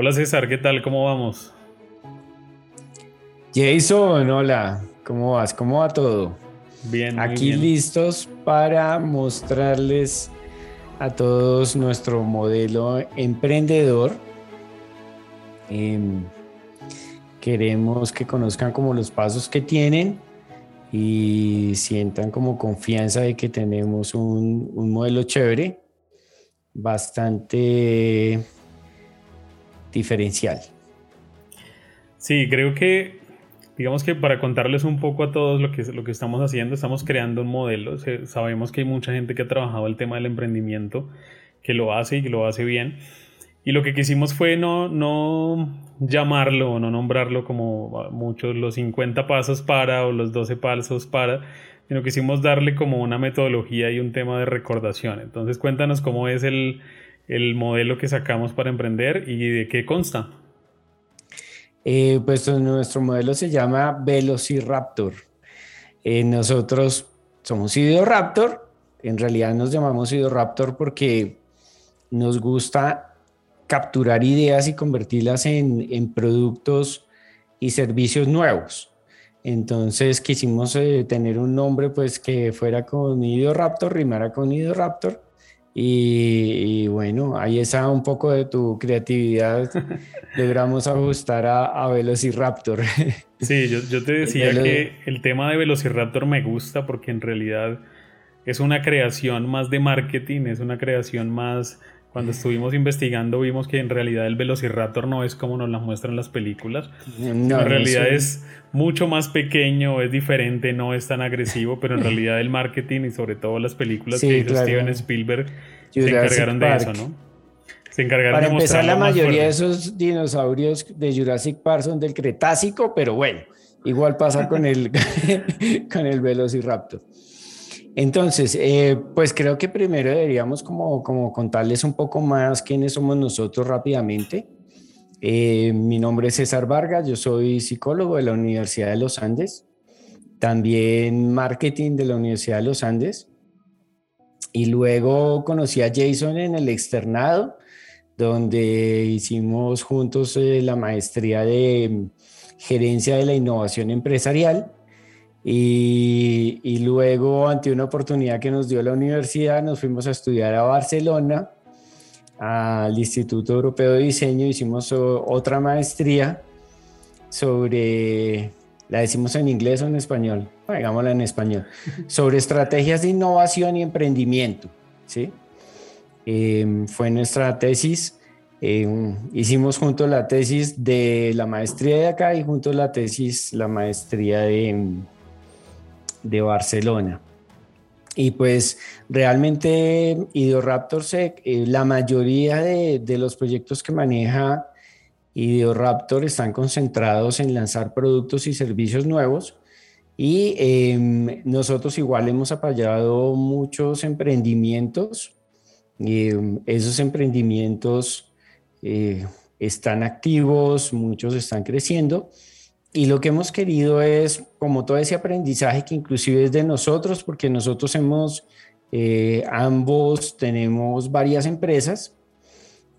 Hola César, ¿qué tal? ¿Cómo vamos? Jason, hola, ¿cómo vas? ¿Cómo va todo? Bien. Aquí listos para mostrarles a todos nuestro modelo emprendedor. Em, queremos que conozcan como los pasos que tienen y sientan como confianza de que tenemos un, un modelo chévere, bastante diferencial. Sí, creo que, digamos que para contarles un poco a todos lo que, lo que estamos haciendo, estamos creando un modelo. Sabemos que hay mucha gente que ha trabajado el tema del emprendimiento, que lo hace y que lo hace bien. Y lo que quisimos fue no, no llamarlo o no nombrarlo como muchos los 50 pasos para o los 12 pasos para, sino quisimos darle como una metodología y un tema de recordación. Entonces cuéntanos cómo es el, el modelo que sacamos para emprender y de qué consta. Eh, pues nuestro modelo se llama Velociraptor. Eh, nosotros somos Raptor. En realidad nos llamamos Raptor porque nos gusta capturar ideas y convertirlas en, productos y servicios nuevos. Entonces quisimos eh, tener un nombre pues que fuera con Raptor, rimara con Raptor y, bueno, ahí está un poco de tu creatividad. Logramos ajustar a, a Velociraptor. Sí, yo, yo te decía que el tema de Velociraptor me gusta porque en realidad es una creación más de marketing, es una creación más cuando estuvimos investigando vimos que en realidad el Velociraptor no es como nos la muestran las películas. en realidad es mucho más pequeño, es diferente, no es tan agresivo, pero en realidad el marketing y sobre todo las películas que hizo Steven Spielberg se encargaron de eso, ¿no? Se encargaron Para empezar, la mayoría de esos dinosaurios de Jurassic Park son del Cretácico, pero bueno, igual pasa con el, con el Velociraptor. Entonces, eh, pues creo que primero deberíamos como, contarles un poco más quiénes somos nosotros rápidamente. Eh, mi nombre es César Vargas, yo soy psicólogo de la Universidad de los Andes, también marketing de la Universidad de los Andes. Y luego conocí a Jason en el externado, donde hicimos juntos eh, la maestría de gerencia de la innovación empresarial. Y, luego, ante una oportunidad que nos dio la universidad, nos fuimos a estudiar a Barcelona, al Instituto Europeo de Diseño, hicimos otra maestría sobre, la decimos en inglés o en español, hagámosla en español, sobre estrategias de innovación y emprendimiento. ¿sí? Em, fue nuestra tesis. Em, hicimos juntos la tesis de la maestría de acá y juntos la tesis, la maestría de de Barcelona. Y pues realmente Ideoraptor, eh, la mayoría de, los proyectos que maneja Ideoraptor están concentrados en lanzar productos y servicios nuevos. Y em, nosotros igual hemos apoyado muchos emprendimientos. y em, esos emprendimientos eh, están activos, muchos están creciendo y lo que hemos querido es, como todo ese aprendizaje que inclusive es de nosotros, porque nosotros hemos, eh, ambos tenemos varias empresas,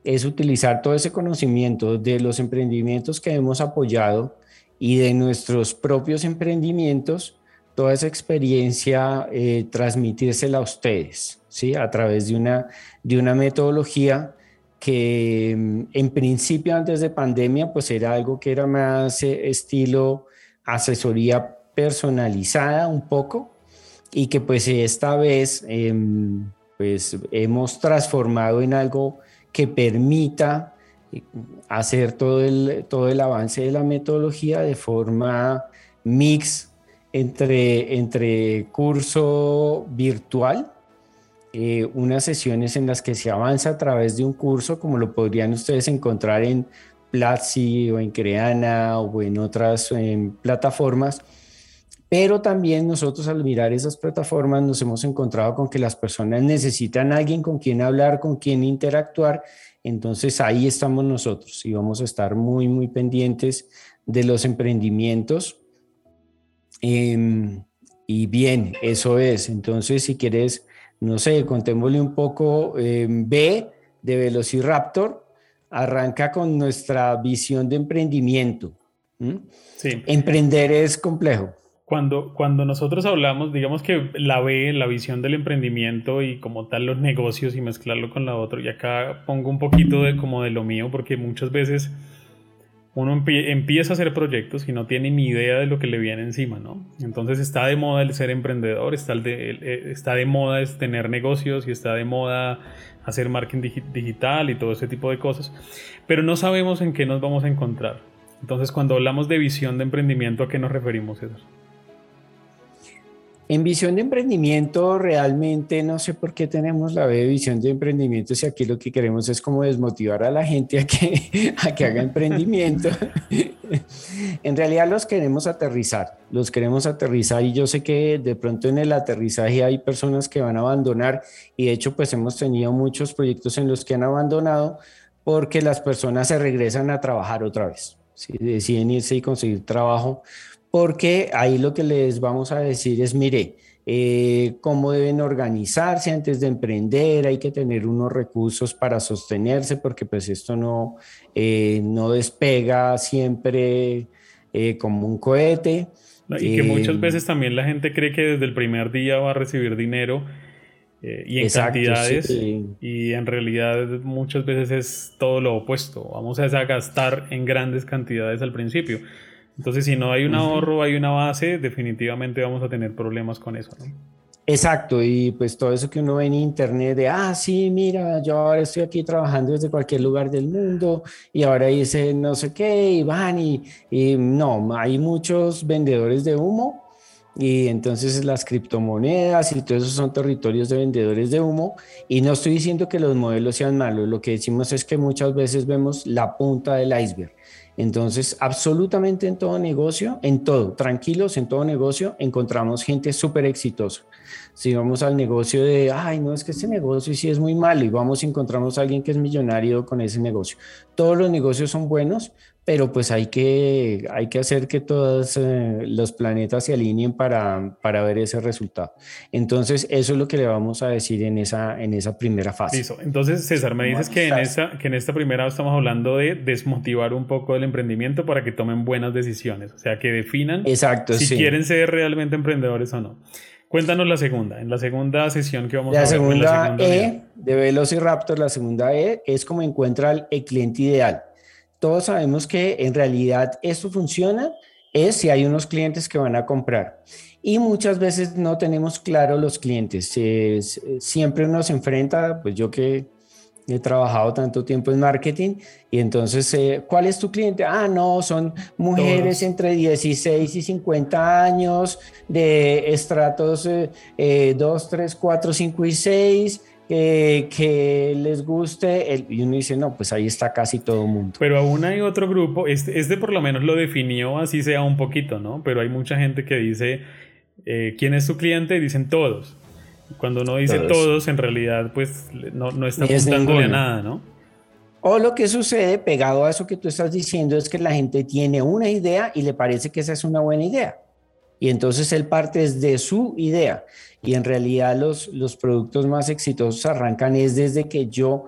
es utilizar todo ese conocimiento de los emprendimientos que hemos apoyado y de nuestros propios emprendimientos, toda esa experiencia, eh, transmitírsela a ustedes, ¿sí? A través de una, de una metodología que mm, en principio antes de pandemia pues era algo que era más eh, estilo asesoría personalizada un poco y que pues esta vez em, pues hemos transformado en algo que permita eh, hacer todo el, todo el avance de la metodología de forma mix entre, entre curso virtual eh, unas sesiones en las que se avanza a través de un curso, como lo podrían ustedes encontrar en Platzi o en Creana o en otras plataformas. Pero también nosotros al mirar esas plataformas nos hemos encontrado con que las personas necesitan a alguien con quien hablar, con quien interactuar. Entonces ahí estamos nosotros y vamos a estar muy, muy pendientes de los emprendimientos. Em, y bien, eso es. Entonces, si quieres no sé, contémosle un poco B de Velociraptor, arranca con nuestra visión de emprendimiento. Sí. Emprender es complejo. Cuando, cuando nosotros hablamos, digamos que la B, la visión del emprendimiento y como tal los negocios y mezclarlo con la otra, y acá pongo un poquito de como de lo mío, porque muchas veces uno empieza a hacer proyectos y no tiene ni idea de lo que le viene encima, ¿no? Entonces está de moda el ser emprendedor, está, de, eh, está de moda es tener negocios y está de moda hacer marketing digital y todo ese tipo de cosas, pero no sabemos en qué nos vamos a encontrar. Entonces cuando hablamos de visión de emprendimiento, ¿a qué nos referimos, eso? En visión de emprendimiento, realmente no sé por qué tenemos la B de visión de emprendimiento si aquí lo que queremos es como desmotivar a la gente a que, a que haga emprendimiento. en realidad los queremos aterrizar, los queremos aterrizar y yo sé que de pronto en el aterrizaje hay personas que van a abandonar y de hecho pues hemos tenido muchos proyectos en los que han abandonado porque las personas se regresan a trabajar otra vez. Si deciden irse y conseguir trabajo porque ahí lo que les vamos a decir es, mire, eh, cómo deben organizarse antes de emprender, hay que tener unos recursos para sostenerse, porque pues esto no, eh, no despega siempre eh, como un cohete. Y que muchas veces también la gente cree que desde el primer día va a recibir dinero y en cantidades, y en realidad muchas veces es todo lo opuesto. Vamos a gastar en grandes cantidades al principio. Entonces, si no hay un ahorro, hay una base, definitivamente vamos a tener problemas con eso. Exacto, y pues todo eso que uno ve en internet de, ah, sí, mira, yo ahora estoy aquí trabajando desde cualquier lugar del mundo y ahora hice no sé qué y van y, y no, hay muchos vendedores de humo y entonces las criptomonedas y todo eso son territorios de vendedores de humo y no estoy diciendo que los modelos sean malos, lo que decimos es que muchas veces vemos la punta del iceberg entonces, absolutamente en todo negocio, en todo, tranquilos, en todo negocio, encontramos gente súper exitosa. Si vamos al negocio de, ay, no, es que este negocio sí es muy malo y vamos y encontramos a alguien que es millonario con ese negocio. Todos los negocios son buenos, pero pues hay que, hay que hacer que todos eh, los planetas se alineen para, para, ver ese resultado. Entonces, eso es lo que le vamos a decir en esa, en esa primera fase. Listo. Entonces, César, me dices que en, esta, que en esta primera estamos hablando de desmotivar un poco el emprendimiento para que tomen buenas decisiones, o sea, que definan Exacto, si quieren ser realmente emprendedores o no. Cuéntanos la segunda, en la segunda sesión que vamos a ver. Segunda la segunda E de Velociraptor, la segunda E es como encuentra el cliente ideal todos sabemos que en realidad esto funciona es si hay unos clientes que van a comprar. Y muchas veces no tenemos claro los clientes. siempre nos enfrenta, pues yo que he trabajado tanto tiempo en marketing y entonces, eh, ¿cuál es tu cliente? Ah, no, son mujeres entre 16 y 50 años de estratos 2, 3, 4, 5 y 6 que les guste, el, y uno dice, no, pues ahí está casi todo el mundo. Pero aún hay otro grupo, este, este, por lo menos lo definió así sea un poquito, ¿no? Pero hay mucha gente que dice, eh, ¿quién es su cliente? dicen todos. Cuando uno dice todos, en realidad, pues no, no está apuntándole a nada, ¿no? O lo que sucede pegado a eso que tú estás diciendo es que la gente tiene una idea y le parece que esa es una buena idea. Y entonces él parte de su idea y en realidad los, los productos más exitosos arrancan es desde que yo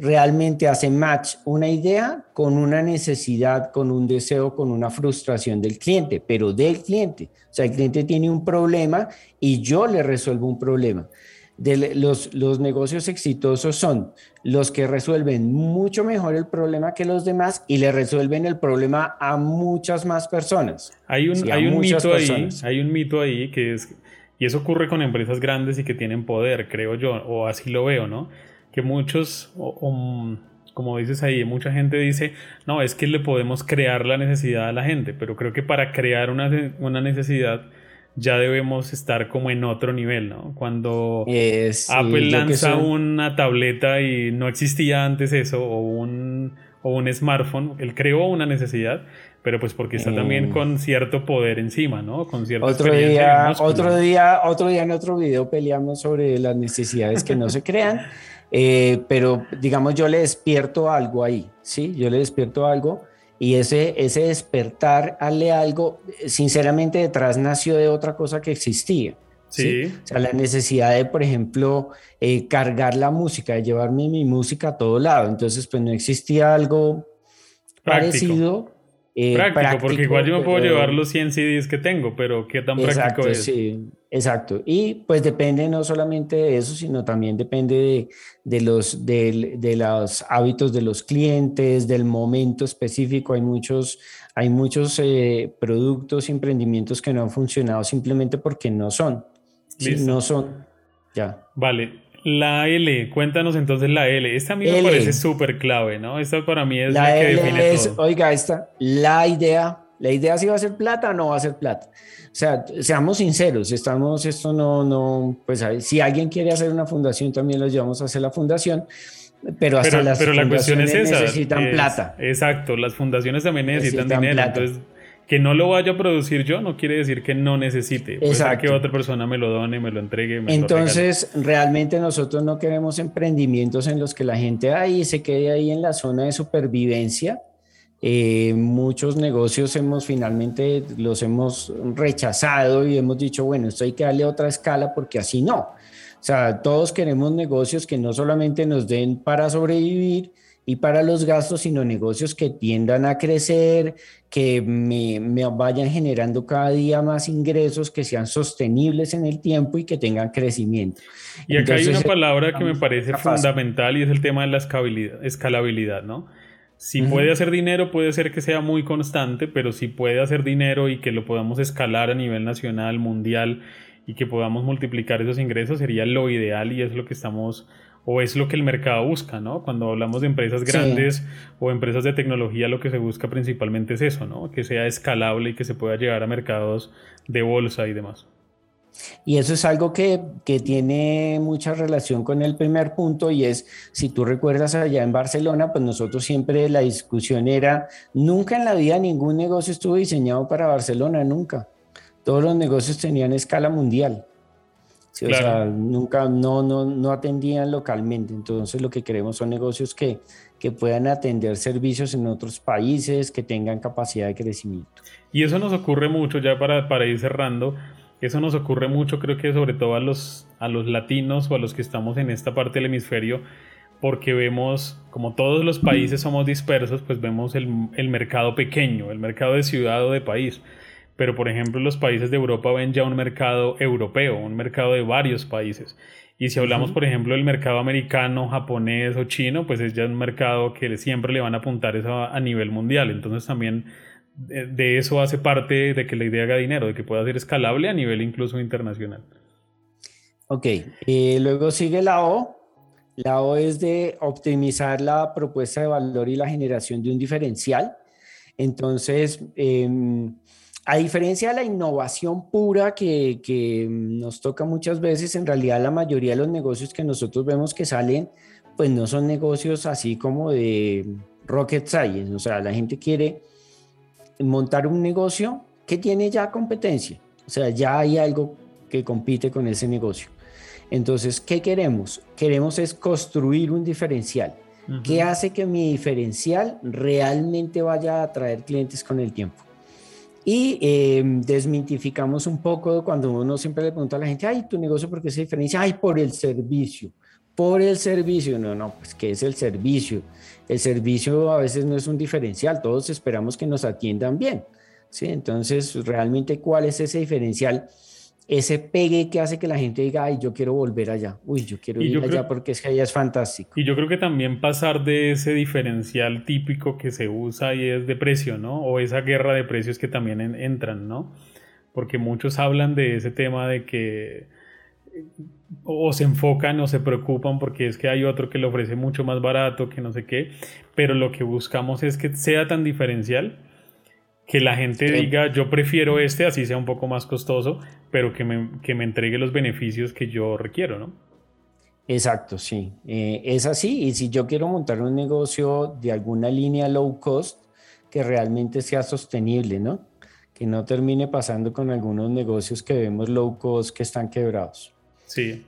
realmente hace match una idea con una necesidad, con un deseo, con una frustración del cliente, pero del cliente. O sea, el cliente tiene un problema y yo le resuelvo un problema. De los, los negocios exitosos son los que resuelven mucho mejor el problema que los demás y le resuelven el problema a muchas más personas. Hay un, hay un mito ahí, hay un mito ahí que es y eso ocurre con empresas grandes y que tienen poder, creo yo, o así lo veo, ¿no? Que muchos, como dices ahí, mucha gente dice, no, es que le podemos crear la necesidad a la gente, pero creo que para crear una, necesidad ya debemos estar como en otro nivel, ¿no? Cuando Apple lanza una tableta y no existía antes eso, o un, o un smartphone, él creó una necesidad, pero pues porque está también con cierto poder encima, ¿no? Con cierta otro día, otro día, otro día en otro video peleamos sobre las necesidades que no se crean, eh, pero digamos yo le despierto algo ahí, ¿sí? Yo le despierto algo y ese, ese despertar, darle algo, sinceramente detrás nació de otra cosa que existía. Sí. O sea, la necesidad de, por ejemplo, eh, cargar la música, de llevarme mi música a todo lado. Entonces, pues no existía algo parecido eh, práctico, porque igual yo me puedo llevar los 100 CDs que tengo, pero ¿qué tan práctico es? Sí, exacto. Y pues depende no solamente de eso, sino también depende de, de los, de, de, los hábitos de los clientes, del momento específico. Hay muchos, hay muchos eh, productos y emprendimientos que no han funcionado simplemente porque no son. Sí, no son. Ya. Vale, la L, cuéntanos entonces la L. Esta a mí me parece súper clave, ¿no? Esta para mí es la, que define es, todo. Oiga, esta, la idea, la idea si va a ser plata o no va a ser plata. O sea, seamos sinceros, estamos, esto no, no, pues si alguien quiere hacer una fundación, también los llevamos a hacer la fundación, pero hasta las pero la cuestión es esa, necesitan plata. Exacto, las fundaciones también necesitan, dinero, entonces que no lo vaya a producir yo no quiere decir que no necesite. Puede ser que otra persona me lo done, me lo entregue. Me Entonces, realmente nosotros no queremos emprendimientos en los que la gente ahí se quede ahí en la zona de supervivencia. Eh, muchos negocios hemos finalmente los hemos rechazado y hemos dicho, bueno, esto hay que darle otra escala porque así no. O sea, todos queremos negocios que no solamente nos den para sobrevivir, y para los gastos, sino negocios que tiendan a crecer, que me, vayan generando cada día más ingresos, que sean sostenibles en el tiempo y que tengan crecimiento. Y acá hay una palabra que me parece fundamental y es el tema de la escalabilidad, ¿no? Si puede hacer dinero, puede ser que sea muy constante, pero si puede hacer dinero y que lo podamos escalar a nivel nacional, mundial y que podamos multiplicar esos ingresos, sería lo ideal y es lo que estamos o es lo que el mercado busca, ¿no? Cuando hablamos de empresas grandes o empresas de tecnología, lo que se busca principalmente es eso, ¿no? Que sea escalable y que se pueda llegar a mercados de bolsa y demás. Y eso es algo que, que, tiene mucha relación con el primer punto y es, si tú recuerdas allá en Barcelona, pues nosotros siempre la discusión era, nunca en la vida ningún negocio estuvo diseñado para Barcelona, nunca. Todos los negocios tenían escala mundial. O sea, nunca, no, no, no atendían localmente. Entonces lo que queremos son negocios que, que puedan atender servicios en otros países, que tengan capacidad de crecimiento. Y eso nos ocurre mucho, ya para, para ir cerrando, eso nos ocurre mucho, creo que sobre todo a los, a los latinos o a los que estamos en esta parte del hemisferio, porque vemos, como todos los países somos dispersos, pues vemos el, el mercado pequeño, el mercado de ciudad o de país pero por ejemplo los países de Europa ven ya un mercado europeo, un mercado de varios países. Y si hablamos, por ejemplo, del mercado americano, japonés o chino, pues es ya un mercado que siempre le van a apuntar eso a, nivel mundial. Entonces también de, eso hace parte de que la idea haga dinero, de que pueda ser escalable a nivel incluso internacional. Ok, eh, luego sigue la O. La O es de optimizar la propuesta de valor y la generación de un diferencial. Entonces, em, a diferencia de la innovación pura que, nos toca muchas veces, en realidad la mayoría de los negocios que nosotros vemos que salen, pues no son negocios así como de rocket science. O sea, la gente quiere montar un negocio que tiene ya competencia. O sea, ya hay algo que compite con ese negocio. Entonces, ¿qué queremos? Queremos es construir un diferencial. ¿Qué hace que mi diferencial realmente vaya a atraer clientes con el tiempo? Y eh, desmitificamos un poco cuando uno siempre le pregunta a la gente, ay, tu negocio, ¿por qué se diferencia? Ay, por el servicio, por el servicio. No, no, pues, ¿qué es el servicio? El servicio a veces no es un diferencial, todos esperamos que nos atiendan bien. ¿sí? Entonces, realmente, ¿cuál es ese diferencial? Ese pegue que hace que la gente diga, ay, yo quiero volver allá, uy, yo quiero ir allá porque es que allá es fantástico. Y yo creo que también pasar de ese diferencial típico que se usa y es de precio, ¿no? O esa guerra de precios que también entran, ¿no? Porque muchos hablan de ese tema de que o se enfocan o se preocupan porque es que hay otro que le ofrece mucho más barato, que no sé qué, pero lo que buscamos es que sea tan diferencial que la gente diga yo prefiero este, así sea un poco más costoso, pero que me, que me entregue los beneficios que yo requiero, ¿no? Exacto, sí. Eh, es así. Y si yo quiero montar un negocio de alguna línea low cost, que realmente sea sostenible, ¿no? Que no termine pasando con algunos negocios que vemos low cost que están quebrados. Sí.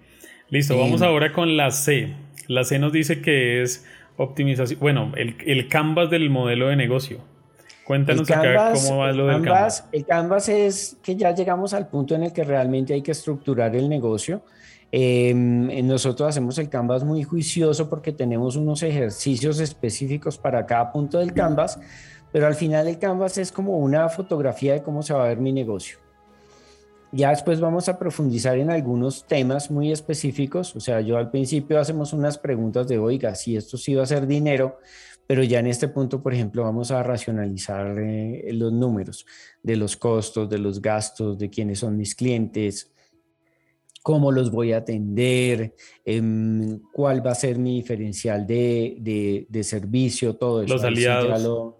Listo, vamos ahora con la C. La C nos dice que es optimización, bueno, el, el canvas del modelo de negocio. Cuéntanos acá cómo va lo del Canvas. El Canvas es que ya llegamos al punto en el que realmente hay que estructurar el negocio. Em, nosotros hacemos el Canvas muy juicioso porque tenemos unos ejercicios específicos para cada punto del Canvas, pero al final el Canvas es como una fotografía de cómo se va a ver mi negocio. Ya después vamos a profundizar en algunos temas muy específicos. O sea, yo al principio hacemos unas preguntas de, oiga, si esto sí va a ser dinero, pero ya en este punto, por ejemplo, vamos a racionalizar eh, los números de los costos, de los gastos, de quiénes son mis clientes, cómo los voy a atender, em, cuál va a ser mi diferencial de, de, servicio, todo eso. Los aliados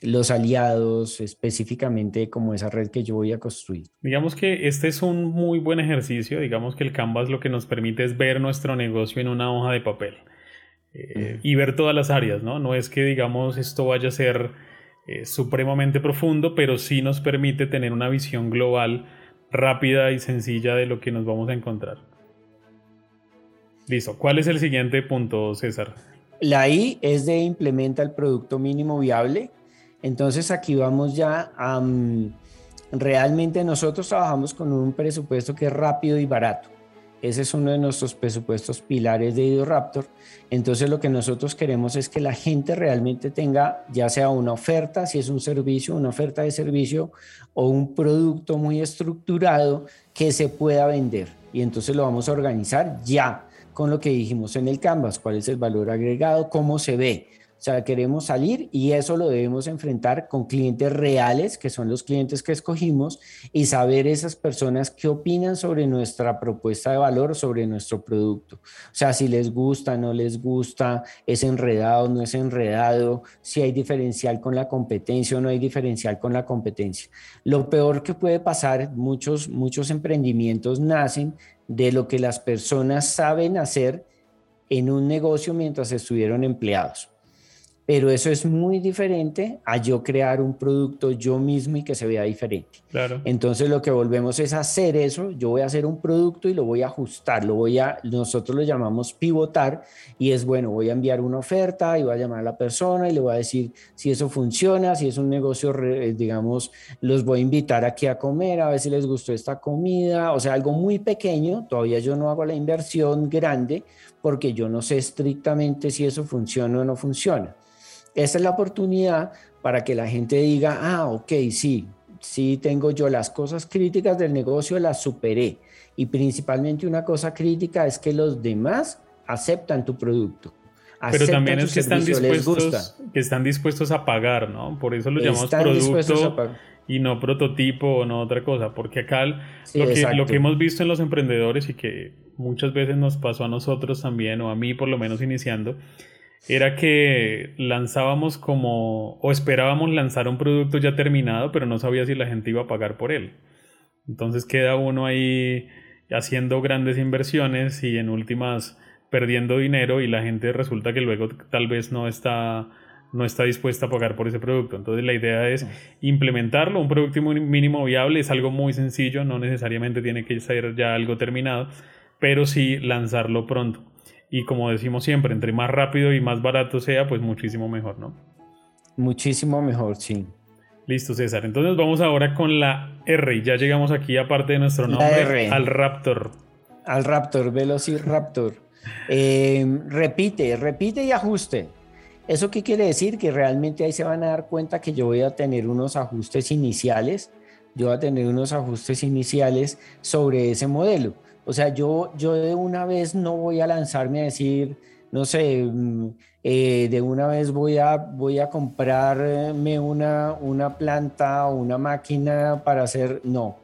los aliados, específicamente como esa red que yo voy a construir. Digamos que este es un muy buen ejercicio, digamos que el Canvas lo que nos permite es ver nuestro negocio en una hoja de papel eh, y ver todas las áreas, ¿no? No es que digamos esto vaya a ser eh, supremamente profundo, pero sí nos permite tener una visión global rápida y sencilla de lo que nos vamos a encontrar. Listo, ¿cuál es el siguiente punto, César? La I es de implementa el producto mínimo viable entonces aquí vamos ya a... Mm, realmente nosotros trabajamos con un presupuesto que es rápido y barato. Ese es uno de nuestros presupuestos pilares de IdoRaptor. Entonces lo que nosotros queremos es que la gente realmente tenga ya sea una oferta, si es un servicio, una oferta de servicio o un producto muy estructurado que se pueda vender. Y entonces lo vamos a organizar ya con lo que dijimos en el Canvas, cuál es el valor agregado, cómo se ve. O sea, queremos salir y eso lo debemos enfrentar con clientes reales, que son los clientes que escogimos, y saber esas personas qué opinan sobre nuestra propuesta de valor, sobre nuestro producto. O sea, si les gusta, no les gusta, es enredado, no es enredado, si hay diferencial con la competencia o no hay diferencial con la competencia. Lo peor que puede pasar, muchos, muchos emprendimientos nacen de lo que las personas saben hacer en un negocio mientras estuvieron empleados pero eso es muy diferente a yo crear un producto yo mismo y que se vea diferente. Claro. Entonces lo que volvemos es hacer eso, yo voy a hacer un producto y lo voy a ajustar, lo voy a nosotros lo llamamos pivotar y es bueno, voy a enviar una oferta y voy a llamar a la persona y le voy a decir si eso funciona, si es un negocio digamos, los voy a invitar aquí a comer, a ver si les gustó esta comida, o sea, algo muy pequeño, todavía yo no hago la inversión grande porque yo no sé estrictamente si eso funciona o no funciona. Esa es la oportunidad para que la gente diga, ah, ok, sí, sí tengo yo las cosas críticas del negocio, las superé. Y principalmente una cosa crítica es que los demás aceptan tu producto. Pero también es que están, dispuestos, que están dispuestos a pagar, ¿no? Por eso lo llamamos producto y no prototipo o no otra cosa. Porque acá lo, que, lo que hemos visto en los emprendedores y que muchas veces nos pasó a nosotros también, o a mí por lo menos iniciando, era que lanzábamos como, o esperábamos lanzar un producto ya terminado, pero no sabía si la gente iba a pagar por él. Entonces queda uno ahí haciendo grandes inversiones y en últimas perdiendo dinero y la gente resulta que luego tal vez no está no está dispuesta a pagar por ese producto. Entonces la idea es implementarlo. Un producto mínimo viable es algo muy sencillo, no necesariamente tiene que ser ya algo terminado, pero sí lanzarlo pronto. Y como decimos siempre, entre más rápido y más barato sea, pues muchísimo mejor, ¿no? Muchísimo mejor, sí. Listo, César. Entonces vamos ahora con la R. Ya llegamos aquí, aparte de nuestro nombre, al Raptor. Al Raptor, Velociraptor. eh, repite, repite y ajuste. ¿Eso qué quiere decir? Que realmente ahí se van a dar cuenta que yo voy a tener unos ajustes iniciales. Yo voy a tener unos ajustes iniciales sobre ese modelo. O sea, yo, yo de una vez no voy a lanzarme a decir, no sé, mm, eh, de una vez voy a, voy a comprarme una, una planta o una máquina para hacer, no.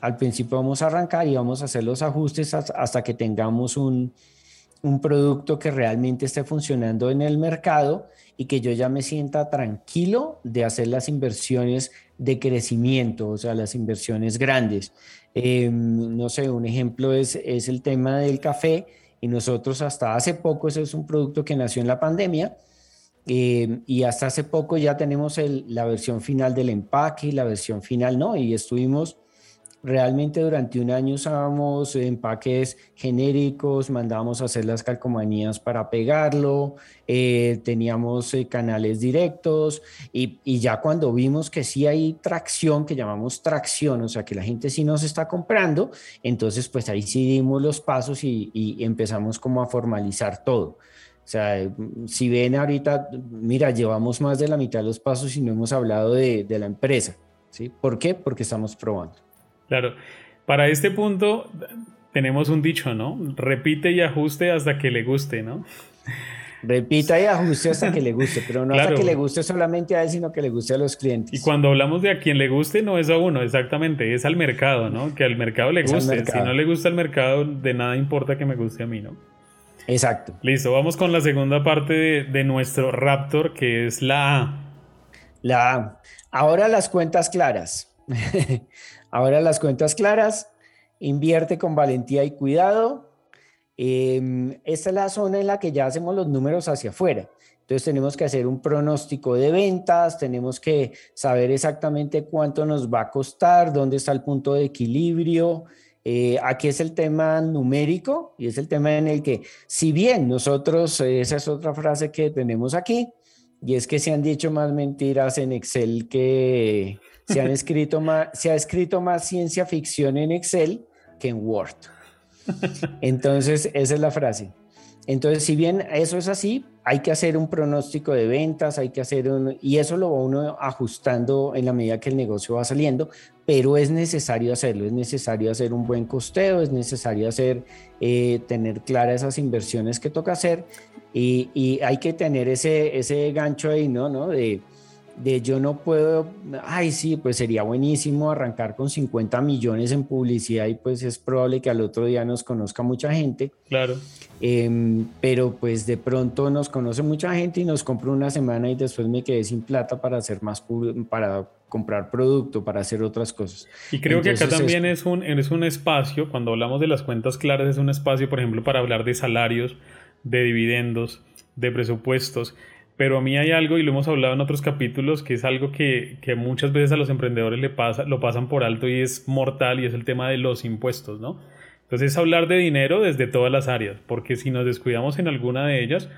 Al principio vamos a arrancar y vamos a hacer los ajustes hasta que tengamos un, un producto que realmente esté funcionando en el mercado y que yo ya me sienta tranquilo de hacer las inversiones de crecimiento, o sea, las inversiones grandes. Em, no sé, un ejemplo es, es el tema del café y nosotros hasta hace poco, ese es un producto que nació en la pandemia, em, y hasta hace poco ya tenemos la versión final del empaque y la versión final, ¿no? Y estuvimos Realmente durante un año usábamos empaques genéricos, mandábamos a hacer las calcomanías para pegarlo, eh, teníamos eh, canales directos y, ya cuando vimos que sí hay tracción, que llamamos tracción, o sea que la gente sí nos está comprando, entonces pues ahí sí dimos los pasos y, empezamos como a formalizar todo. O sea, si ven ahorita, mira, llevamos más de la mitad de los pasos y no hemos hablado de, de la empresa. ¿sí? ¿Por qué? Porque estamos probando. Claro. Para este punto tenemos un dicho, ¿no? Repite y ajuste hasta que le guste, ¿no? Repita y ajuste hasta que le guste, pero no hasta que le guste solamente a él, sino que le guste a los clientes. Y cuando hablamos de a quien le guste, no es a uno, exactamente, es al mercado, ¿no? Que al mercado le guste. Si no le gusta al mercado, de nada importa que me guste a mí, ¿no? Exacto. Listo, vamos con la segunda parte de, de nuestro Raptor, que es la A. La A. Ahora las cuentas claras. Ahora las cuentas claras, invierte con valentía y cuidado. Em, esta es la zona en la que ya hacemos los números hacia afuera. Entonces tenemos que hacer un pronóstico de ventas, tenemos que saber exactamente cuánto nos va a costar, dónde está el punto de equilibrio. Eh, aquí es el tema numérico y es el tema en el que, si bien nosotros, esa es otra frase que tenemos aquí, y es que se han dicho más mentiras en Excel que, se, ha escrito más ciencia ficción en Excel que en Word. Entonces, esa es la frase. Entonces, si bien eso es así, hay que hacer un pronóstico de ventas, hay que hacer un, y eso lo va uno ajustando en la medida que el negocio va saliendo, pero es necesario hacerlo, es necesario hacer un buen costeo, es necesario hacer, eh, tener claras esas inversiones que toca hacer y, hay que tener ese, ese gancho ahí, ¿no? ¿no? De yo no puedo, ay sí, pues sería buenísimo arrancar con 50 millones en publicidad y pues es probable que al otro día nos conozca mucha gente. Claro. Em, pero pues de pronto nos conoce mucha gente y nos compro una semana y después me quedé sin plata para hacer más, para comprar producto, para hacer otras cosas. Y creo que acá también es, un, es un espacio, cuando hablamos de las cuentas claras, es un espacio, por ejemplo, para hablar de salarios, de dividendos, de presupuestos pero a mí hay algo, y lo hemos hablado en otros capítulos, que es algo que, que, muchas veces a los emprendedores le pasa, lo pasan por alto y es mortal, y es el tema de los impuestos, ¿no? Entonces es hablar de dinero desde todas las áreas, porque si nos descuidamos en alguna de ellas,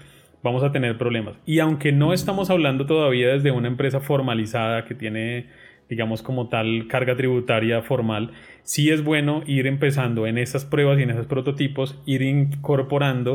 vamos a tener problemas. Y aunque no estamos hablando todavía desde una empresa formalizada que tiene, digamos, como tal carga tributaria formal, sí es bueno ir empezando en esas pruebas y en esos prototipos, ir incorporando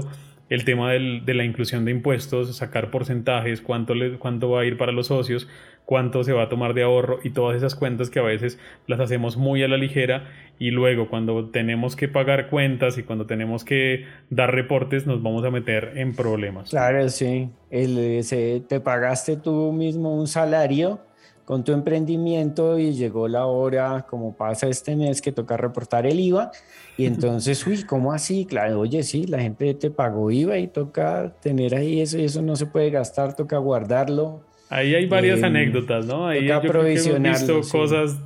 el tema de la inclusión de impuestos, sacar porcentajes, cuánto, le, cuánto va a ir para los socios, cuánto se va a tomar de ahorro y todas esas cuentas que a veces las hacemos muy a la ligera y luego cuando tenemos que pagar cuentas y cuando tenemos que dar reportes nos vamos a meter en problemas. Claro, sí. El, te pagaste tú mismo un salario con tu emprendimiento y llegó la hora, como pasa este mes, que toca reportar el IVA. Y entonces, uy, ¿cómo así? Claro, oye, sí, la gente te pagó IVA y toca tener ahí eso y eso no se puede gastar, toca guardarlo. Ahí hay varias eh, anécdotas, ¿no? Ahí toca yo hemos visto cosas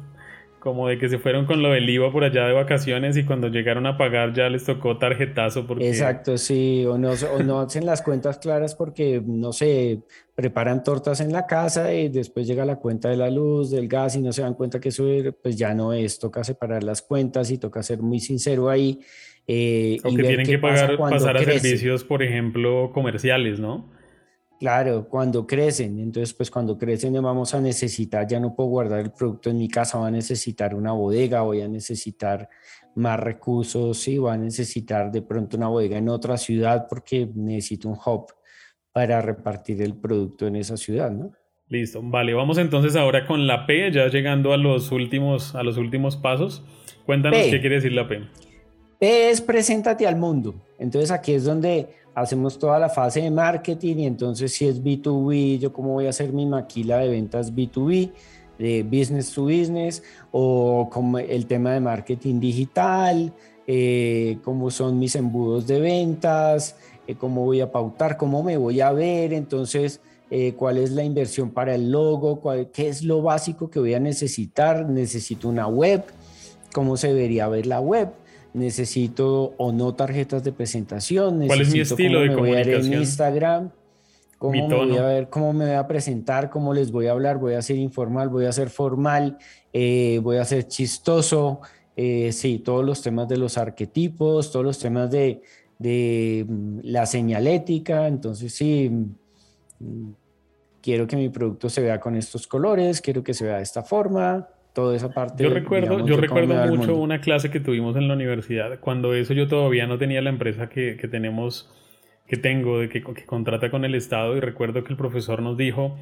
como de que se fueron con lo del IVA por allá de vacaciones y cuando llegaron a pagar ya les tocó tarjetazo porque... Exacto, sí, o no, o no hacen las cuentas claras porque, no sé, preparan tortas en la casa y después llega la cuenta de la luz, del gas y no se dan cuenta que eso pues ya no es, toca separar las cuentas y toca ser muy sincero ahí. Eh, o que tienen que pagar, pasar a servicios, por ejemplo, comerciales, ¿no? Claro, cuando crecen, entonces pues cuando crecen vamos a necesitar, ya no puedo guardar el producto en mi casa, voy a necesitar una bodega, voy a necesitar más recursos, sí, voy a necesitar de pronto una bodega en otra ciudad porque necesito un hub para repartir el producto en esa ciudad, ¿no? Listo, vale, vamos entonces ahora con la P, ya llegando a los últimos, a los últimos pasos. Cuéntanos qué quiere decir la P. Es preséntate al mundo. Entonces aquí es donde hacemos toda la fase de marketing y entonces si es B2B, yo cómo voy a hacer mi maquila de ventas B2B, de business to business, o como el tema de marketing digital, eh, cómo son mis embudos de ventas, eh, cómo voy a pautar, cómo me voy a ver, entonces eh, cuál es la inversión para el logo, cuál, qué es lo básico que voy a necesitar, necesito una web, cómo se debería ver la web necesito o no tarjetas de presentación, ¿Cuál es mi estilo de comunicación? en Instagram, cómo me voy a ver, cómo me voy a presentar, cómo les voy a hablar, voy a ser informal, voy a ser formal, eh, voy a ser chistoso, eh, sí, todos los temas de los arquetipos, todos los temas de, de mm, la señalética, entonces sí, mm, quiero que mi producto se vea con estos colores, quiero que se vea de esta forma, toda esa parte. Yo recuerdo, yo recuerdo mucho una clase que tuvimos en la universidad, cuando eso yo todavía no tenía la empresa que, que tenemos, que tengo, de que, que, contrata con el Estado, y recuerdo que el profesor nos dijo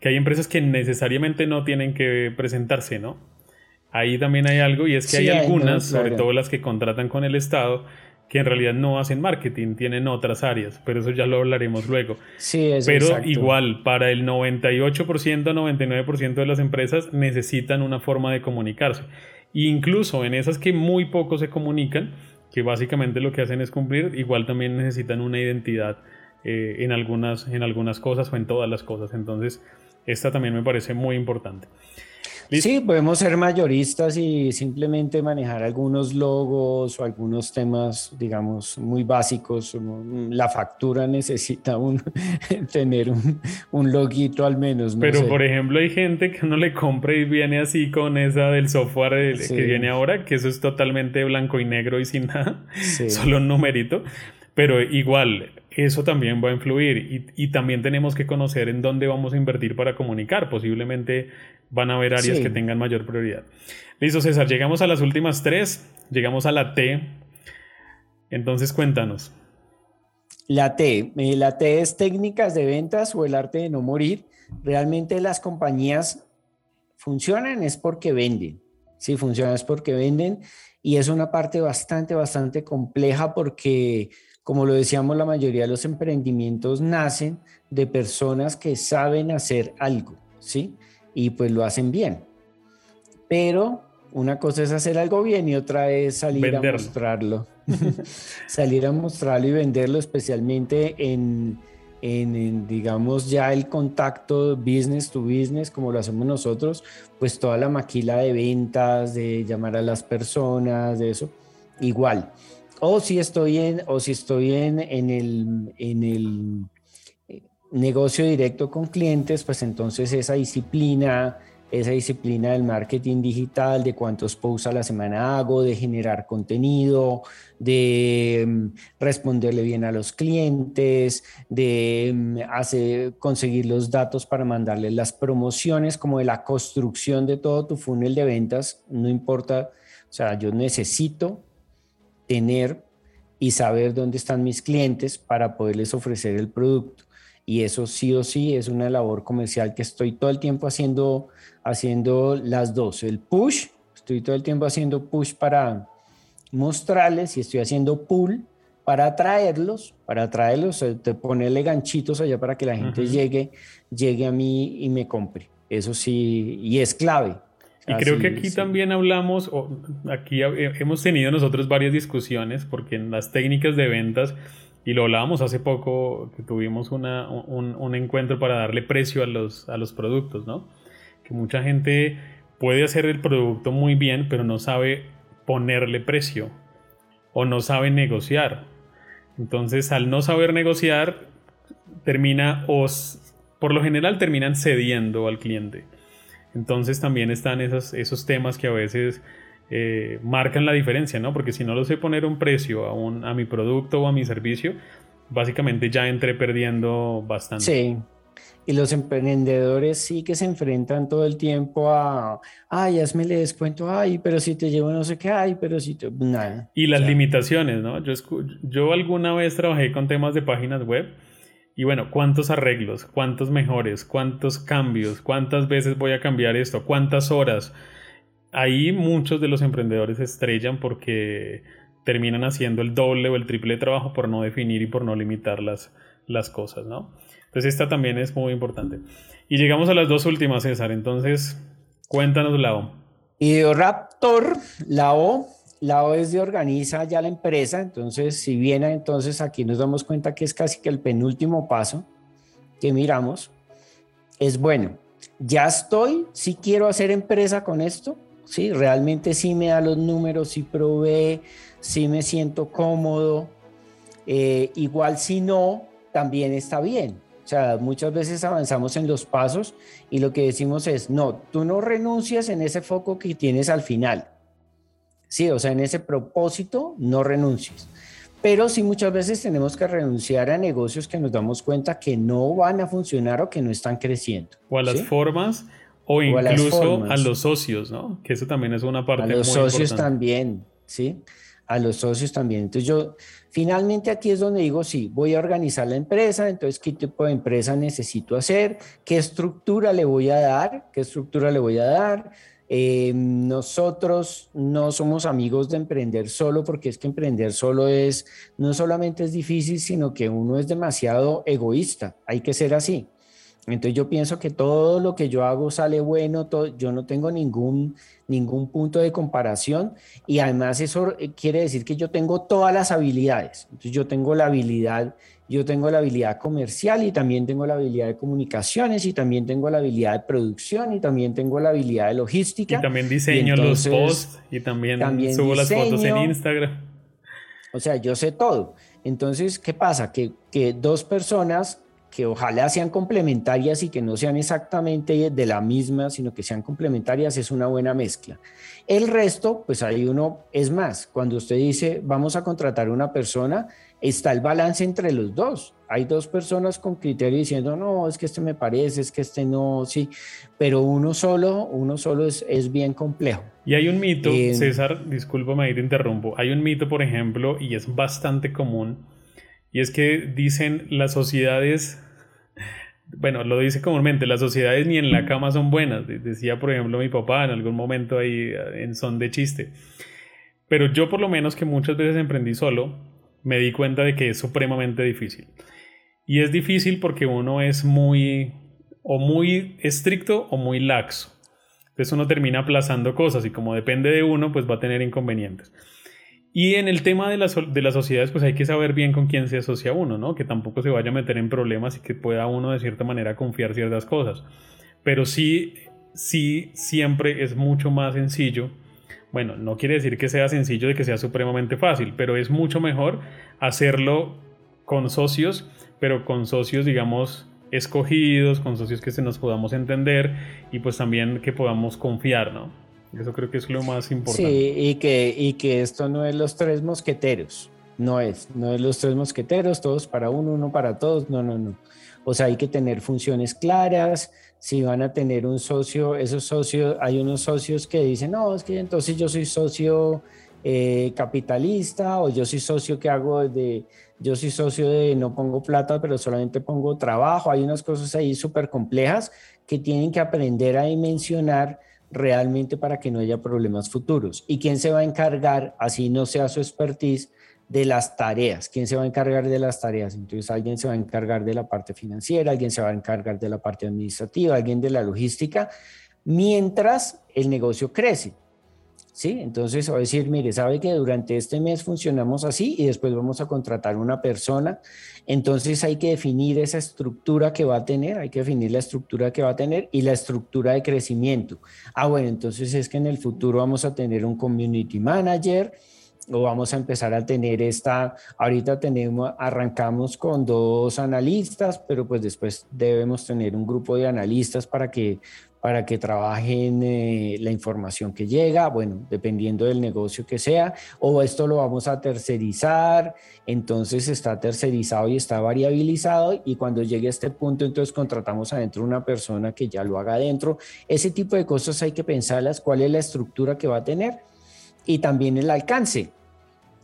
que hay empresas que necesariamente no tienen que presentarse, ¿no? Ahí también hay algo, y es que hay algunas, sobre todo las que contratan con el Estado, que en realidad no hacen marketing, tienen otras áreas, pero eso ya lo hablaremos luego. Sí, es Pero igual, para el 98%, 99% de las empresas necesitan una forma de comunicarse. incluso en esas que muy poco se comunican, que básicamente lo que hacen es cumplir, igual también necesitan una identidad eh, en, algunas, en algunas cosas o en todas las cosas. Entonces, esta también me parece muy importante. Sí, podemos ser mayoristas y simplemente manejar algunos logos o algunos temas, digamos, muy básicos. La factura necesita un, tener un, un, loguito al menos. Pero, por ejemplo, hay gente que no le compra y viene así con esa del software que viene ahora, que eso es totalmente blanco y negro y sin nada, solo un numerito. Pero igual, eso también va a influir y, y, también tenemos que conocer en dónde vamos a invertir para comunicar. Posiblemente van a haber áreas que tengan mayor prioridad. Listo, César, llegamos a las últimas tres, llegamos a la T. Entonces, cuéntanos. La T, eh, la T es técnicas de ventas o el arte de no morir. Realmente las compañías funcionan es porque venden. Sí, funcionan es porque venden y es una parte bastante, bastante compleja porque, como lo decíamos, la mayoría de los emprendimientos nacen de personas que saben hacer algo, ¿sí? y pues lo hacen bien. Pero una cosa es hacer algo bien y otra es salir a mostrarlo. salir a mostrarlo y venderlo especialmente en, en, digamos, ya el contacto business to business, como lo hacemos nosotros, pues toda la maquila de ventas, de llamar a las personas, de eso, igual. O si estoy en, o si estoy en, en el, en el negocio directo con clientes, pues entonces esa disciplina, esa disciplina del marketing digital, de cuántos posts a la semana hago, de generar contenido, de mm, responderle bien a los clientes, de mm, hacer, conseguir los datos para mandarles las promociones, como de la construcción de todo tu funnel de ventas, no importa, o sea, yo necesito tener y saber dónde están mis clientes para poderles ofrecer el producto y eso sí o sí es una labor comercial que estoy todo el tiempo haciendo, haciendo las dos. El push, estoy todo el tiempo haciendo push para mostrarles y estoy haciendo pull para atraerlos, para atraerlos, eh, ponerle ganchitos allá para que la gente llegue, llegue a mí y me compre. Eso sí, y es clave. Y creo que aquí también hablamos, o aquí hemos tenido nosotros varias discusiones, porque en las técnicas de ventas y lo hablábamos hace poco, que tuvimos una, un, un, encuentro para darle precio a los, a los productos, ¿no? Que mucha gente puede hacer el producto muy bien, pero no sabe ponerle precio o no sabe negociar. Entonces, al no saber negociar, termina, o por lo general terminan cediendo al cliente. Entonces también están esos, esos temas que a veces eh, marcan la diferencia, ¿no? Porque si no lo sé poner un precio a, un, a mi producto o a mi servicio, básicamente ya entré perdiendo bastante. Sí. Y los emprendedores sí que se enfrentan todo el tiempo a, ay, hazme le descuento, ay, pero si te llevo no sé qué, ay, pero si te... Nada. Y las limitaciones, ¿no? Yo, yo alguna vez trabajé con temas de páginas web y bueno, ¿cuántos arreglos? ¿Cuántos mejores? ¿Cuántos cambios? ¿Cuántas veces voy a cambiar esto? ¿Cuántas horas? ahí muchos de los emprendedores estrellan porque terminan haciendo el doble o el triple trabajo por no definir y por no limitar las, las cosas, ¿no? Entonces esta también es muy importante. Y llegamos a las dos últimas, César. Entonces, cuéntanos la O. Raptor, la O, la O es de organiza ya la empresa. Entonces, si bien entonces aquí nos damos cuenta que es casi que el penúltimo paso que miramos, es bueno. Ya estoy, si quiero hacer empresa con esto, ¿sí? Realmente sí me da los números, sí provee, sí me siento cómodo. Eh, igual si no, también está bien. O sea, muchas veces avanzamos en los pasos y lo que decimos es, no, tú no renuncias en ese foco que tienes al final. Sí, o sea, en ese propósito no renuncies. Pero sí muchas veces tenemos que renunciar a negocios que nos damos cuenta que no van a funcionar o que no están creciendo. O a las formas o, incluso a, los socios, ¿no? Que eso también es una parte. A los socios también, ¿sí? A los socios también. Entonces yo, finalmente aquí es donde digo, sí, voy a organizar la empresa, entonces qué tipo de empresa necesito hacer, qué estructura le voy a dar, qué estructura le voy a dar, eh, nosotros no somos amigos de emprender solo porque es que emprender solo es, no solamente es difícil, sino que uno es demasiado egoísta. Hay que ser así. Entonces yo pienso que todo lo que yo hago sale bueno, yo no tengo ningún, ningún punto de comparación y además eso eh, quiere decir que yo tengo todas las habilidades. Entonces yo tengo la habilidad yo tengo la habilidad comercial y también tengo la habilidad de comunicaciones y también tengo la habilidad de producción y también tengo la habilidad de logística. Y también diseño los posts y también, subo las fotos en Instagram. O sea, yo sé todo. Entonces, ¿qué pasa? Que, que dos personas que ojalá sean complementarias y que no sean exactamente de la misma, sino que sean complementarias, es una buena mezcla. El resto, pues hay uno, es más, cuando usted dice, vamos a contratar una persona, está el balance entre los dos. Hay dos personas con criterio diciendo, no, es que este me parece, es que este no, sí, pero uno solo, uno solo es, es bien complejo. Y hay un mito, eh, César, discúlpame ahí te interrumpo, hay un mito, por ejemplo, y es bastante común, y es que dicen las sociedades, bueno, lo dice comúnmente, las sociedades ni en la cama son buenas, decía por ejemplo mi papá en algún momento ahí en son de chiste. Pero yo por lo menos que muchas veces emprendí solo, me di cuenta de que es supremamente difícil. Y es difícil porque uno es muy o muy estricto o muy laxo. Entonces uno termina aplazando cosas y como depende de uno, pues va a tener inconvenientes. Y en el tema de las, de las sociedades, pues hay que saber bien con quién se asocia uno, ¿no? Que tampoco se vaya a meter en problemas y que pueda uno de cierta manera confiar ciertas cosas. Pero sí, sí, siempre es mucho más sencillo bueno, no quiere decir que sea sencillo de que sea supremamente fácil, pero es mucho mejor hacerlo con socios, pero con socios, digamos, escogidos, con socios que se nos podamos entender y pues también que podamos confiar, ¿no? Eso creo que es lo más importante. Sí, y que, y que esto no es los tres mosqueteros, no es, no es los tres mosqueteros, todos para uno, uno para todos, no, no, no. O sea, hay que tener funciones claras, si van a tener un socio, esos socios, hay unos socios que dicen, no, es que entonces yo soy socio eh, capitalista o yo soy socio que hago de, yo soy socio de no pongo plata, pero solamente pongo trabajo. Hay unas cosas ahí súper complejas que tienen que aprender a dimensionar realmente para que no haya problemas futuros. ¿Y quién se va a encargar, así no sea su expertise, de las tareas. ¿Quién se va a encargar de las tareas? Entonces alguien se va a encargar de la parte financiera, alguien se va a encargar de la parte administrativa, alguien de la logística, mientras el negocio crece. ¿Sí? Entonces va a decir, mire, sabe que durante este mes funcionamos así y después vamos a contratar una persona. Entonces hay que definir esa estructura que va a tener, hay que definir la estructura que va a tener y la estructura de crecimiento. Ah, bueno, entonces es que en el futuro vamos a tener un community manager, o vamos a empezar a tener esta, ahorita tenemos, arrancamos con dos analistas, pero pues después debemos tener un grupo de analistas para que, para que trabajen eh, la información que llega, bueno, dependiendo del negocio que sea, o esto lo vamos a tercerizar, entonces está tercerizado y está variabilizado y cuando llegue a este punto entonces contratamos adentro una persona que ya lo haga adentro. Ese tipo de cosas hay que pensarlas, cuál es la estructura que va a tener y también el alcance.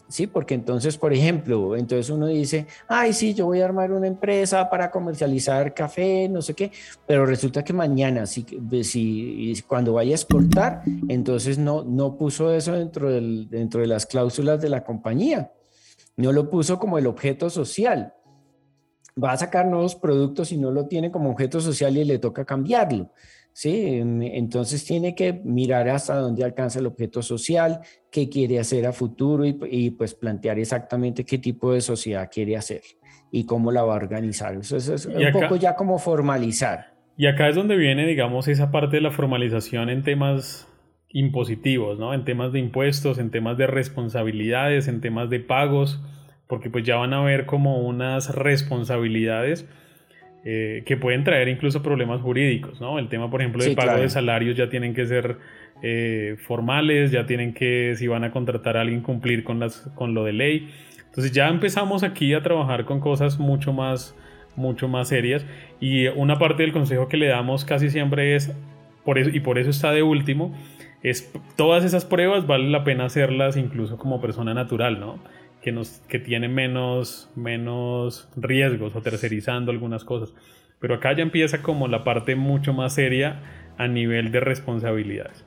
¿sí? Porque entonces, por ejemplo, entonces uno dice, ay, sí, yo voy a armar una empresa para comercializar café, no sé qué, pero resulta que mañana, si, si cuando vaya a exportar, entonces no, no puso eso dentro, del, dentro de las cláusulas de la compañía, no lo puso como el objeto social. Va a sacar nuevos productos y no lo tiene como objeto social y le toca cambiarlo. ¿Sí? Entonces tiene que mirar hasta dónde alcanza el objeto social, qué quiere hacer a futuro y, pues plantear exactamente qué tipo de sociedad quiere hacer y cómo la va a organizar. Eso, es un poco ya como formalizar. Y acá es donde viene, digamos, esa parte de la formalización en temas impositivos, ¿no? En temas de impuestos, en temas de responsabilidades, en temas de pagos, porque pues ya van a haber como unas responsabilidades eh, que pueden traer incluso problemas jurídicos, ¿no? El tema, por ejemplo, del pago de salarios ya tienen que ser eh, formales, ya tienen que, si van a contratar a alguien, cumplir con, las, con lo de ley. Entonces ya empezamos aquí a trabajar con cosas mucho más, mucho más serias y una parte del consejo que le damos casi siempre es, por eso, y por eso está de último, es todas esas pruebas vale la pena hacerlas incluso como persona natural, ¿no? Que, tiene menos, menos riesgos o tercerizando algunas cosas. Pero acá ya empieza como la parte mucho más seria a nivel de responsabilidades.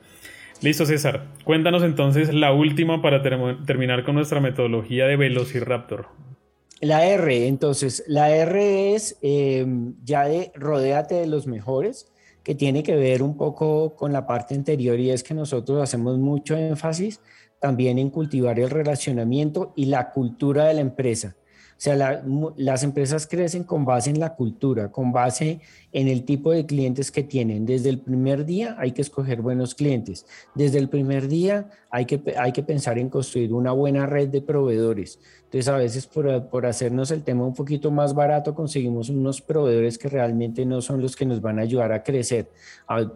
Listo, César. Cuéntanos entonces la última para terminar con nuestra metodología de Velociraptor. La R, entonces, la R es eh, ya de rodéate de los mejores, que tiene que ver un poco con la parte anterior y es que nosotros hacemos mucho énfasis también en cultivar el relacionamiento y la cultura de la empresa. O sea, las empresas crecen con base en la cultura, con base en el tipo de clientes que tienen. Desde el primer día hay que escoger buenos clientes. Desde el primer día hay que, hay que pensar en construir una buena red de proveedores. Entonces, a veces por, por hacernos el tema un poquito más barato, conseguimos unos proveedores que realmente no son los que nos van a ayudar a crecer.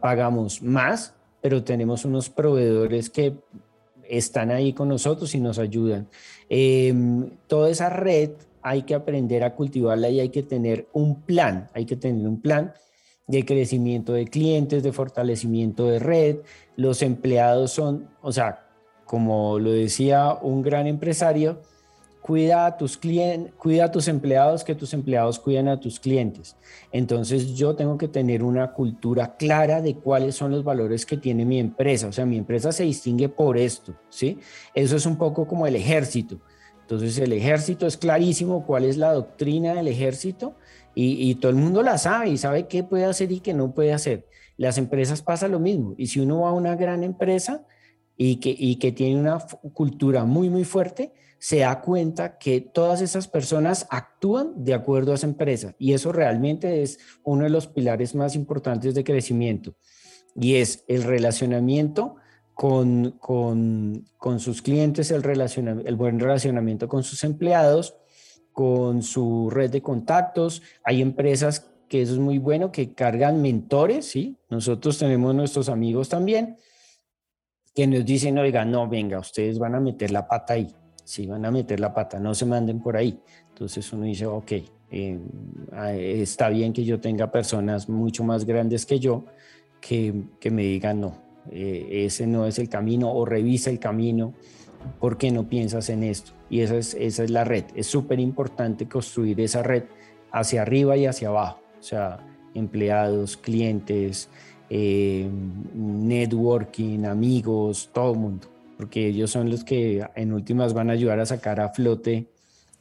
Pagamos más, pero tenemos unos proveedores que están ahí con nosotros y nos ayudan. Em, toda esa red hay que aprender a cultivarla y hay que tener un plan, hay que tener un plan de crecimiento de clientes, de fortalecimiento de red. Los empleados son, o sea, como lo decía un gran empresario, cuida a tus clientes, cuida a tus empleados, que tus empleados cuiden a tus clientes. Entonces yo tengo que tener una cultura clara de cuáles son los valores que tiene mi empresa. O sea, mi empresa se distingue por esto, ¿sí? Eso es un poco como el ejército. Entonces el ejército es clarísimo cuál es la doctrina del ejército y, todo el mundo la sabe y sabe qué puede hacer y qué no puede hacer. Las empresas pasa lo mismo y si uno va a una gran empresa y que, y que tiene una cultura muy, muy fuerte, se da cuenta que todas esas personas actúan de acuerdo a esa empresa y eso realmente es uno de los pilares más importantes de crecimiento y es el relacionamiento con, con, con sus clientes, el, el buen relacionamiento con sus empleados, con su red de contactos. Hay empresas que eso es muy bueno, que cargan mentores, ¿sí? Nosotros tenemos nuestros amigos también que nos dicen, oiga, no, venga, ustedes van a meter la pata ahí, sí, van a meter la pata, no se manden por ahí. Entonces uno dice, ok, eh, ah, está bien que yo tenga personas mucho más grandes que yo que, que me digan, no, eh, ese no es el camino o revisa el camino, ¿por qué no piensas en esto? Y esa es, esa es la red. Es súper importante construir esa red hacia arriba y hacia abajo, o sea, empleados, clientes, eh, networking, amigos, todo el mundo, porque ellos son los que en últimas van a ayudar a sacar a flote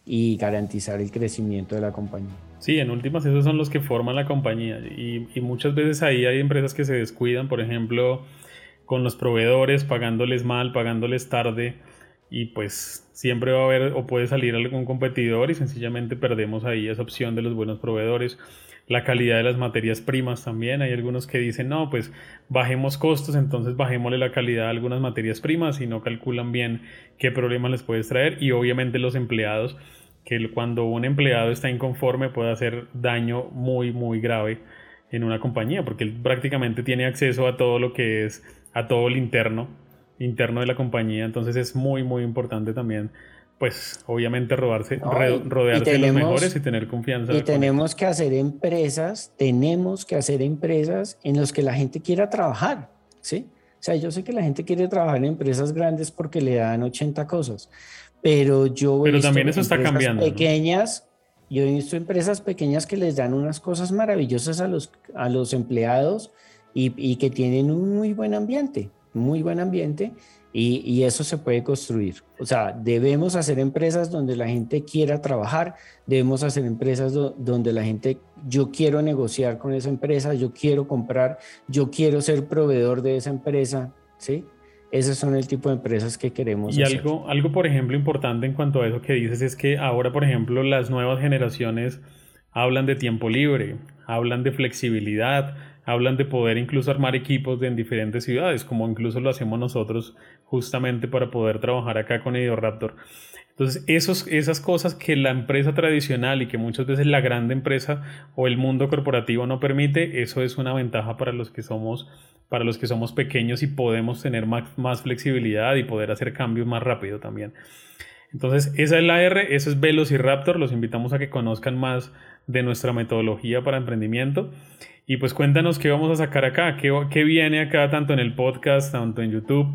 y garantizar el crecimiento de la compañía. Sí, en últimas esos son los que forman la compañía y, y muchas veces ahí hay empresas que se descuidan, por ejemplo, con los proveedores, pagándoles mal, pagándoles tarde y pues siempre va a haber o puede salir algún competidor y sencillamente perdemos ahí esa opción de los buenos proveedores. La calidad de las materias primas también. Hay algunos que dicen, no, pues bajemos costos, entonces bajémosle la calidad a algunas materias primas y no calculan bien qué problemas les puedes traer. Y obviamente los empleados, que cuando un empleado está inconforme puede hacer daño muy, muy grave en una compañía, porque él prácticamente tiene acceso a todo lo que es a todo el interno, interno de la compañía. Entonces es muy, muy importante también, pues obviamente rodarse, rodearse de los mejores y tener confianza. Y tenemos que hacer empresas, tenemos que hacer empresas en las que la gente quiera trabajar, ¿sí? O sea, yo sé que la gente quiere trabajar en empresas grandes porque le dan 80 cosas, pero yo... Pero también eso está cambiando. Pequeñas, yo he visto empresas pequeñas que les dan unas cosas maravillosas a los, a los empleados y, que tienen un muy buen ambiente, muy buen ambiente y, eso se puede construir. O sea, debemos hacer empresas donde la gente quiera trabajar, debemos hacer empresas donde la gente, yo quiero negociar con esa empresa, yo quiero comprar, yo quiero ser proveedor de esa empresa, ¿sí? Esos son el tipo de empresas que queremos. Y algo, algo, por ejemplo, importante en cuanto a eso que dices es que ahora, por ejemplo, las nuevas generaciones hablan de tiempo libre, hablan de flexibilidad, hablan de poder incluso armar equipos en diferentes ciudades, como incluso lo hacemos nosotros justamente para poder trabajar acá con Raptor. Entonces, esos, esas cosas que la empresa tradicional y que muchas veces la grande empresa o el mundo corporativo no permite, eso es una ventaja para los que somos para los que somos pequeños y podemos tener más, flexibilidad y poder hacer cambios más rápido también. Entonces, esa es la R, eso es Velociraptor. Los invitamos a que conozcan más de nuestra metodología para emprendimiento. Y pues cuéntanos qué vamos a sacar acá, qué, qué viene acá tanto en el podcast, tanto en YouTube,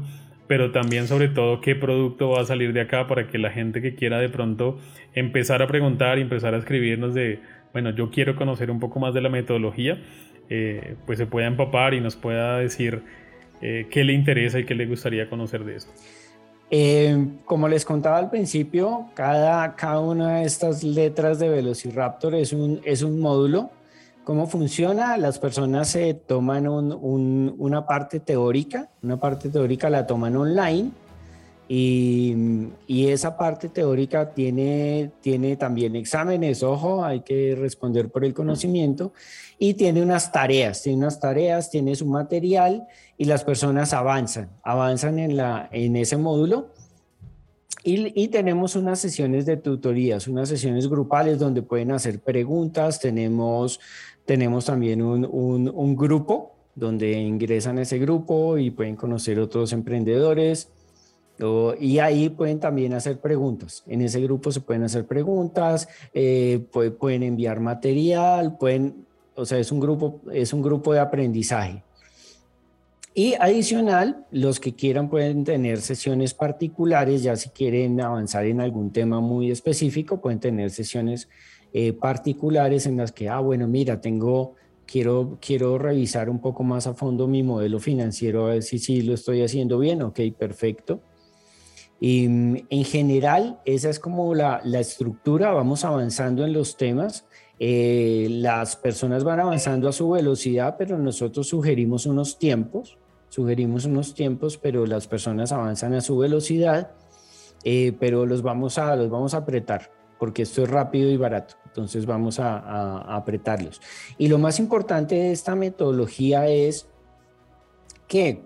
pero también sobre todo qué producto va a salir de acá para que la gente que quiera de pronto empezar a preguntar y empezar a escribirnos de, bueno, yo quiero conocer un poco más de la metodología, eh, pues se pueda empapar y nos pueda decir eh, qué le interesa y qué le gustaría conocer de eso. Eh, como les contaba al principio, cada, cada una de estas letras de Velociraptor es un, es un módulo ¿Cómo funciona? Las personas se toman una parte teórica, una parte teórica la toman online y, esa parte teórica tiene, tiene también exámenes, ojo, hay que responder por el conocimiento y tiene unas tareas, tiene unas tareas, tiene su material y las personas avanzan, avanzan en, la, en ese módulo. Y, y, tenemos unas sesiones de tutorías, unas sesiones grupales donde pueden hacer preguntas, tenemos tenemos también un, grupo donde ingresan a ese grupo y pueden conocer otros emprendedores. y ahí pueden también hacer preguntas. En ese grupo se pueden hacer preguntas, eh, pueden enviar material, pueden, o sea, es un grupo, es un grupo de aprendizaje. Y adicional, los que quieran pueden tener sesiones particulares, ya si quieren avanzar en algún tema muy específico, pueden tener sesiones eh, particulares en las que, ah, bueno, mira, tengo, quiero, quiero revisar un poco más a fondo mi modelo financiero, a ver si sí lo estoy haciendo bien, ok, perfecto. Y mm, en general, esa es como la, la estructura, vamos avanzando en los temas. Eh, las personas van avanzando a su velocidad, pero nosotros sugerimos unos tiempos, sugerimos unos tiempos, pero las personas avanzan a su velocidad, eh, pero los vamos, a, los vamos a apretar porque esto es rápido y barato. Entonces vamos a, apretarlos. Y lo más importante de esta metodología es que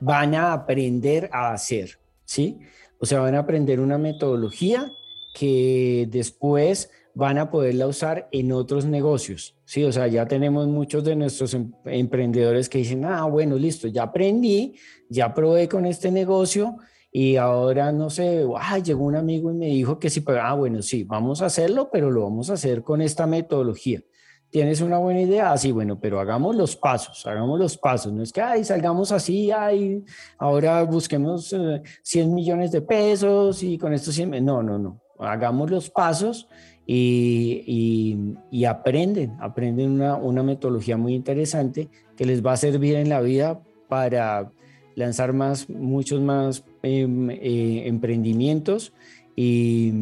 van a aprender a hacer, ¿sí? O sea, van a aprender una metodología que después van a poderla usar en otros negocios, ¿sí? O sea, ya tenemos muchos de nuestros em, emprendedores que dicen, ah, bueno, listo, ya aprendí, ya probé con este negocio, y ahora, no sé, llegó un amigo y me dijo que sí, pero, ah, bueno, sí, vamos a hacerlo, pero lo vamos a hacer con esta metodología. ¿Tienes una buena idea? Así, ah, bueno, pero hagamos los pasos, hagamos los pasos. No es que, ay, salgamos así, ay, ahora busquemos 100 eh, millones de pesos y con esto 100... No, no, no. Hagamos los pasos y, y, aprenden, aprenden una, una metodología muy interesante que les va a servir en la vida para lanzar más, muchos más eh, emprendimientos y,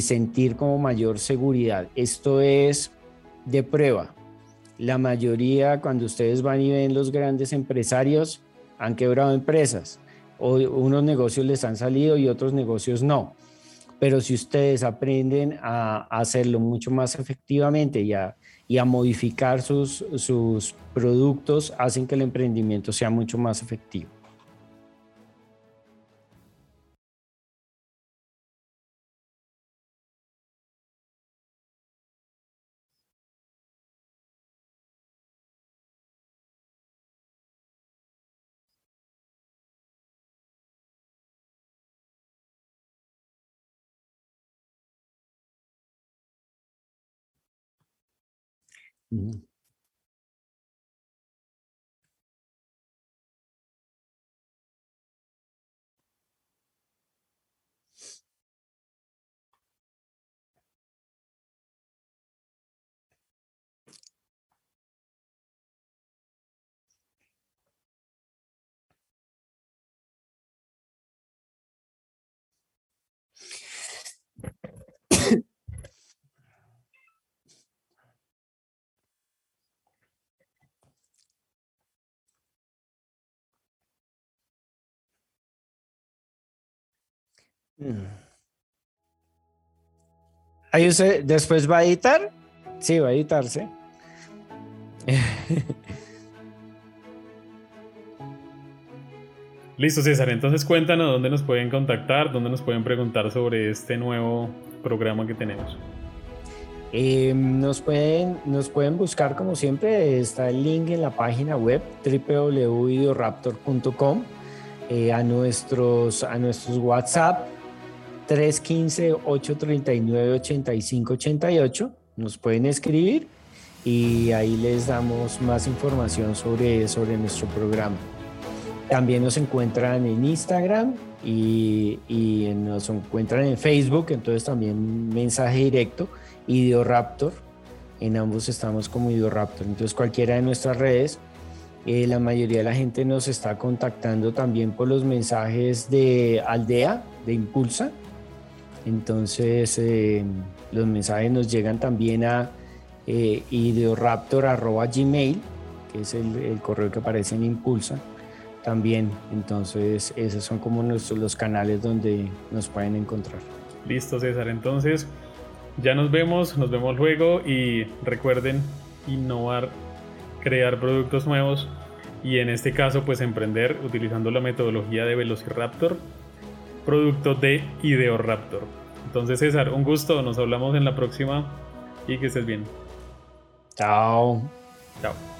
sentir como mayor seguridad. Esto es de prueba. La mayoría, cuando ustedes van y ven los grandes empresarios, han quebrado empresas. O unos negocios les han salido y otros negocios no. Pero si ustedes aprenden a hacerlo mucho más efectivamente y a, modificar sus productos hacen que el emprendimiento sea mucho más efectivo. Mm. Ahí usted después va a editar. Sí, va a editarse. Listo, César. Entonces cuéntanos dónde nos pueden contactar, dónde nos pueden preguntar sobre este nuevo programa que tenemos. Em, nos, pueden, nos pueden buscar como siempre, está el link en la página web www.idioraptor.com, eh, a, nuestros, a nuestros WhatsApp 315-839-8588, nos pueden escribir y ahí les damos más información sobre, sobre nuestro programa. También nos encuentran en Instagram y, y nos encuentran en Facebook, entonces también mensaje directo Idioraptor. En ambos estamos como Idioraptor. Entonces cualquiera de nuestras redes, eh, la mayoría de la gente nos está contactando también por los mensajes de Aldea, de Impulsa. Entonces eh, los mensajes nos llegan también a eh, ideoraptor.gmail, que es el, correo que aparece en Impulsa también. Entonces, esos son como nuestros, los canales donde nos pueden encontrar. Listo, César. Entonces, ya nos vemos, nos vemos luego y recuerden innovar, crear productos nuevos y en este caso pues emprender utilizando la metodología de Velociraptor, producto de Ideoraptor. Entonces César, un gusto, nos hablamos en la próxima y que estés bien. Chao. Chao.